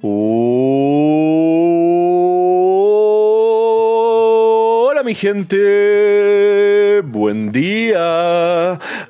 Hola mi gente, buen día.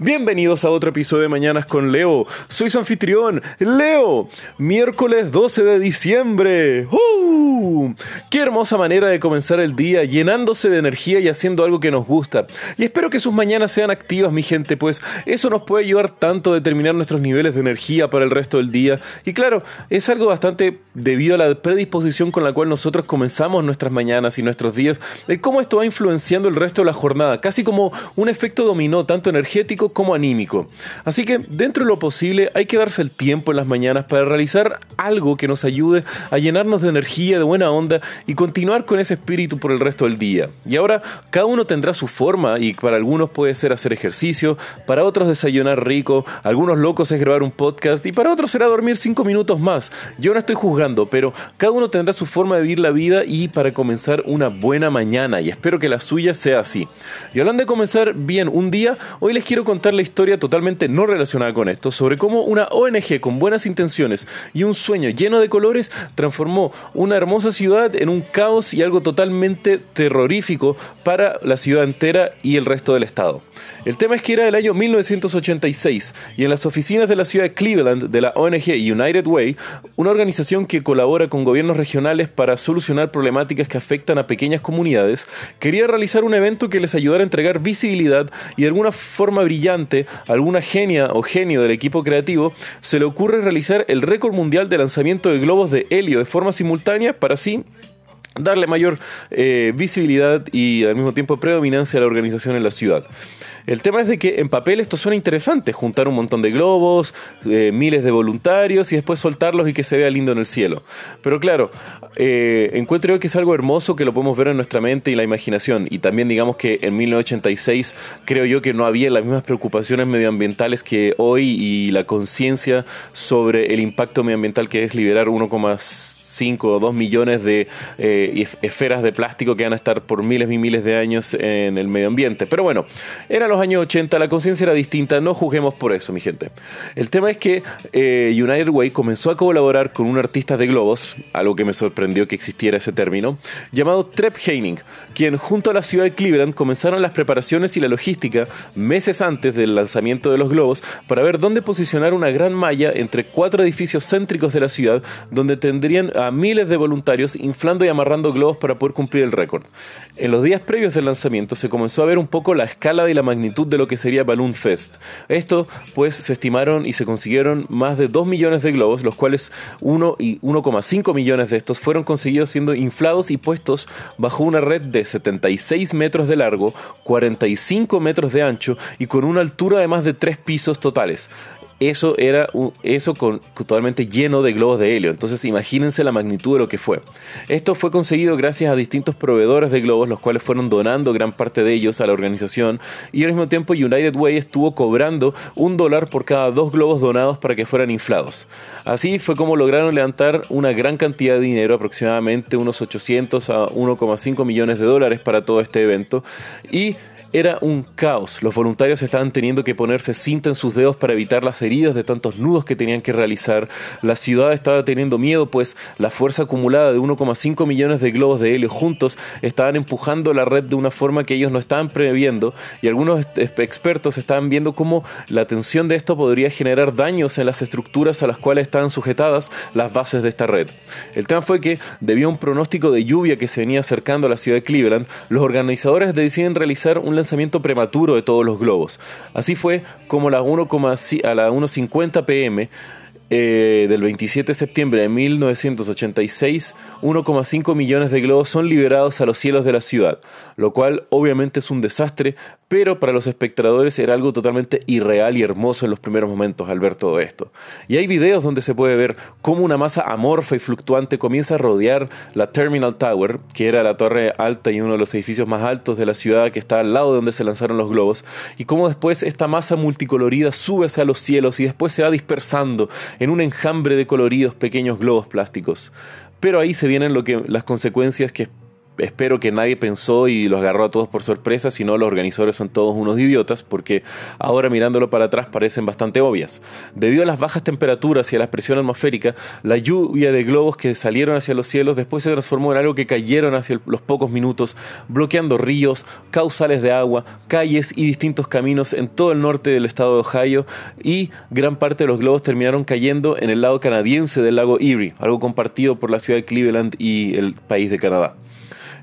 Bienvenidos a otro episodio de Mañanas con Leo. Soy su anfitrión, Leo. Miércoles 12 de diciembre. ¡Uh! Qué hermosa manera de comenzar el día, llenándose de energía y haciendo algo que nos gusta. Y espero que sus mañanas sean activas, mi gente, pues eso nos puede ayudar tanto a determinar nuestros niveles de energía para el resto del día. Y claro, es algo bastante debido a la predisposición con la cual nosotros comenzamos nuestras mañanas y nuestros días, de cómo esto va influenciando el resto de la jornada, casi como un efecto dominó, tanto energético como anímico. Así que dentro de lo posible hay que darse el tiempo en las mañanas para realizar algo que nos ayude a llenarnos de energía, de buena onda y continuar con ese espíritu por el resto del día. Y ahora cada uno tendrá su forma y para algunos puede ser hacer ejercicio, para otros desayunar rico, algunos locos es grabar un podcast y para otros será dormir cinco minutos más. Yo no estoy juzgando, pero cada uno tendrá su forma de vivir la vida y para comenzar una buena mañana y espero que la suya sea así. Y hablando de comenzar bien un día, hoy les quiero contar la historia totalmente no relacionada con esto, sobre cómo una ONG con buenas intenciones y un sueño lleno de colores transformó una hermosa ciudad en un caos y algo totalmente terrorífico para la ciudad entera y el resto del estado. El tema es que era el año 1986 y en las oficinas de la ciudad de Cleveland de la ONG United Way, una organización que colabora con gobiernos regionales para solucionar problemáticas que afectan a pequeñas comunidades, quería realizar un evento que les ayudara a entregar visibilidad y de alguna forma alguna genia o genio del equipo creativo, se le ocurre realizar el récord mundial de lanzamiento de globos de helio de forma simultánea para así darle mayor eh, visibilidad y al mismo tiempo predominancia a la organización en la ciudad. El tema es de que en papel esto suena interesante, juntar un montón de globos, eh, miles de voluntarios y después soltarlos y que se vea lindo en el cielo. Pero claro, eh, encuentro yo que es algo hermoso que lo podemos ver en nuestra mente y la imaginación. Y también digamos que en 1986 creo yo que no había las mismas preocupaciones medioambientales que hoy y la conciencia sobre el impacto medioambiental que es liberar 1,5 5 o 2 millones de eh, esferas de plástico que van a estar por miles y miles de años en el medio ambiente. Pero bueno, eran los años 80, la conciencia era distinta, no juzguemos por eso, mi gente. El tema es que eh, United Way comenzó a colaborar con un artista de globos, algo que me sorprendió que existiera ese término, llamado Trep Heining, quien junto a la ciudad de Cleveland comenzaron las preparaciones y la logística meses antes del lanzamiento de los globos para ver dónde posicionar una gran malla entre cuatro edificios céntricos de la ciudad donde tendrían a miles de voluntarios inflando y amarrando globos para poder cumplir el récord. En los días previos del lanzamiento se comenzó a ver un poco la escala y la magnitud de lo que sería Balloon Fest. Esto, pues, se estimaron y se consiguieron más de 2 millones de globos, los cuales 1 y 1,5 millones de estos fueron conseguidos siendo inflados y puestos bajo una red de 76 metros de largo, 45 metros de ancho y con una altura de más de 3 pisos totales eso era eso con, totalmente lleno de globos de helio. Entonces imagínense la magnitud de lo que fue. Esto fue conseguido gracias a distintos proveedores de globos, los cuales fueron donando gran parte de ellos a la organización y al mismo tiempo United Way estuvo cobrando un dólar por cada dos globos donados para que fueran inflados. Así fue como lograron levantar una gran cantidad de dinero, aproximadamente unos 800 a 1,5 millones de dólares para todo este evento y era un caos. Los voluntarios estaban teniendo que ponerse cinta en sus dedos para evitar las heridas de tantos nudos que tenían que realizar. La ciudad estaba teniendo miedo, pues la fuerza acumulada de 1,5 millones de globos de helio juntos estaban empujando la red de una forma que ellos no estaban previendo y algunos expertos estaban viendo cómo la tensión de esto podría generar daños en las estructuras a las cuales estaban sujetadas las bases de esta red. El tema fue que, debido a un pronóstico de lluvia que se venía acercando a la ciudad de Cleveland, los organizadores deciden realizar un lanzamiento prematuro de todos los globos. Así fue como a las 1.50 pm eh, del 27 de septiembre de 1986, 1,5 millones de globos son liberados a los cielos de la ciudad, lo cual obviamente es un desastre, pero para los espectadores era algo totalmente irreal y hermoso en los primeros momentos al ver todo esto. Y hay videos donde se puede ver cómo una masa amorfa y fluctuante comienza a rodear la Terminal Tower, que era la torre alta y uno de los edificios más altos de la ciudad que está al lado de donde se lanzaron los globos, y cómo después esta masa multicolorida sube hacia los cielos y después se va dispersando en un enjambre de coloridos pequeños globos plásticos. Pero ahí se vienen lo que, las consecuencias que espero que nadie pensó y los agarró a todos por sorpresa, sino los organizadores son todos unos idiotas, porque ahora mirándolo para atrás parecen bastante obvias. Debido a las bajas temperaturas y a la presión atmosférica, la lluvia de globos que salieron hacia los cielos después se transformó en algo que cayeron hacia los pocos minutos, bloqueando ríos, causales de agua, calles y distintos caminos en todo el norte del estado de Ohio, y gran parte de los globos terminaron cayendo en el lado canadiense del lago Erie, algo compartido por la ciudad de Cleveland y el país de Canadá.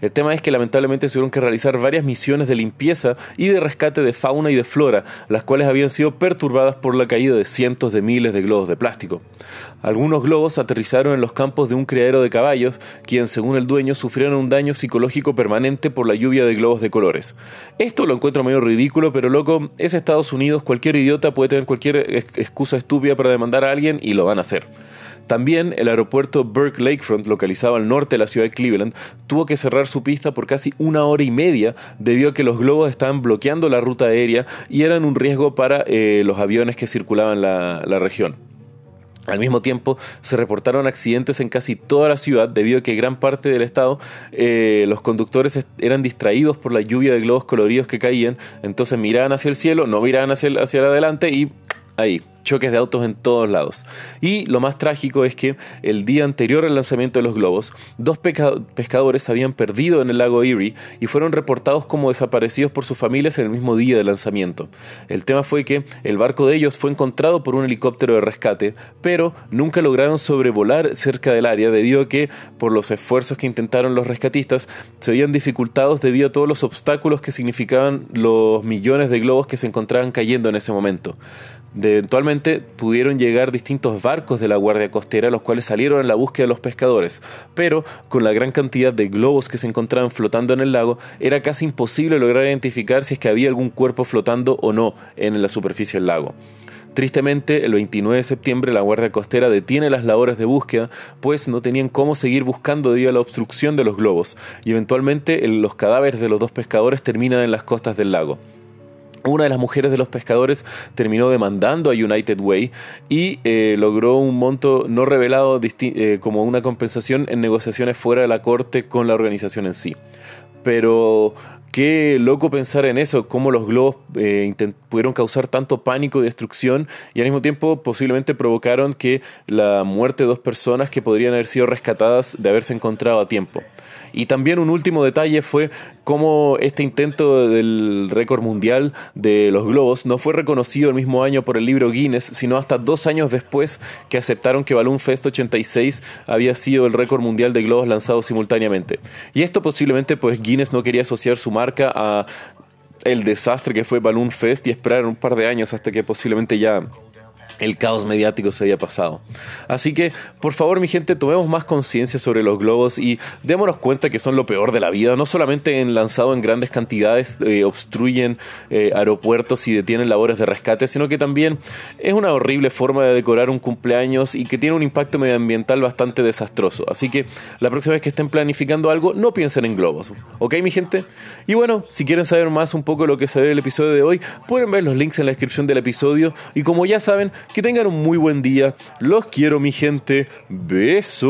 El tema es que lamentablemente tuvieron que realizar varias misiones de limpieza y de rescate de fauna y de flora, las cuales habían sido perturbadas por la caída de cientos de miles de globos de plástico. Algunos globos aterrizaron en los campos de un criadero de caballos, quien según el dueño sufrieron un daño psicológico permanente por la lluvia de globos de colores. Esto lo encuentro medio ridículo, pero loco, es Estados Unidos, cualquier idiota puede tener cualquier excusa estúpida para demandar a alguien y lo van a hacer. También el aeropuerto Burke Lakefront, localizado al norte de la ciudad de Cleveland, tuvo que cerrar su pista por casi una hora y media debido a que los globos estaban bloqueando la ruta aérea y eran un riesgo para eh, los aviones que circulaban la, la región. Al mismo tiempo, se reportaron accidentes en casi toda la ciudad debido a que gran parte del estado eh, los conductores eran distraídos por la lluvia de globos coloridos que caían, entonces miraban hacia el cielo, no miraban hacia, hacia adelante y ahí, choques de autos en todos lados. Y lo más trágico es que el día anterior al lanzamiento de los globos, dos pescadores habían perdido en el lago Erie y fueron reportados como desaparecidos por sus familias en el mismo día del lanzamiento. El tema fue que el barco de ellos fue encontrado por un helicóptero de rescate, pero nunca lograron sobrevolar cerca del área debido a que, por los esfuerzos que intentaron los rescatistas, se habían dificultados debido a todos los obstáculos que significaban los millones de globos que se encontraban cayendo en ese momento. Eventualmente pudieron llegar distintos barcos de la Guardia Costera, los cuales salieron en la búsqueda de los pescadores, pero con la gran cantidad de globos que se encontraban flotando en el lago, era casi imposible lograr identificar si es que había algún cuerpo flotando o no en la superficie del lago. Tristemente, el 29 de septiembre la Guardia Costera detiene las labores de búsqueda, pues no tenían cómo seguir buscando debido a la obstrucción de los globos, y eventualmente los cadáveres de los dos pescadores terminan en las costas del lago. Una de las mujeres de los pescadores terminó demandando a United Way y eh, logró un monto no revelado eh, como una compensación en negociaciones fuera de la corte con la organización en sí. Pero qué loco pensar en eso, cómo los globos eh, pudieron causar tanto pánico y destrucción y al mismo tiempo posiblemente provocaron que la muerte de dos personas que podrían haber sido rescatadas de haberse encontrado a tiempo. Y también un último detalle fue cómo este intento del récord mundial de los globos no fue reconocido el mismo año por el libro Guinness, sino hasta dos años después que aceptaron que Balloon Fest 86 había sido el récord mundial de globos lanzados simultáneamente. Y esto posiblemente pues Guinness no quería asociar su marca a el desastre que fue Balloon Fest y esperar un par de años hasta que posiblemente ya el caos mediático se había pasado. Así que, por favor, mi gente, tomemos más conciencia sobre los globos y démonos cuenta que son lo peor de la vida. No solamente en lanzado en grandes cantidades eh, obstruyen eh, aeropuertos y detienen labores de rescate, sino que también es una horrible forma de decorar un cumpleaños y que tiene un impacto medioambiental bastante desastroso. Así que la próxima vez que estén planificando algo, no piensen en globos. ¿Ok, mi gente? Y bueno, si quieren saber más un poco de lo que se ve el episodio de hoy, pueden ver los links en la descripción del episodio. Y como ya saben, que tengan un muy buen día. Los quiero, mi gente. Besos.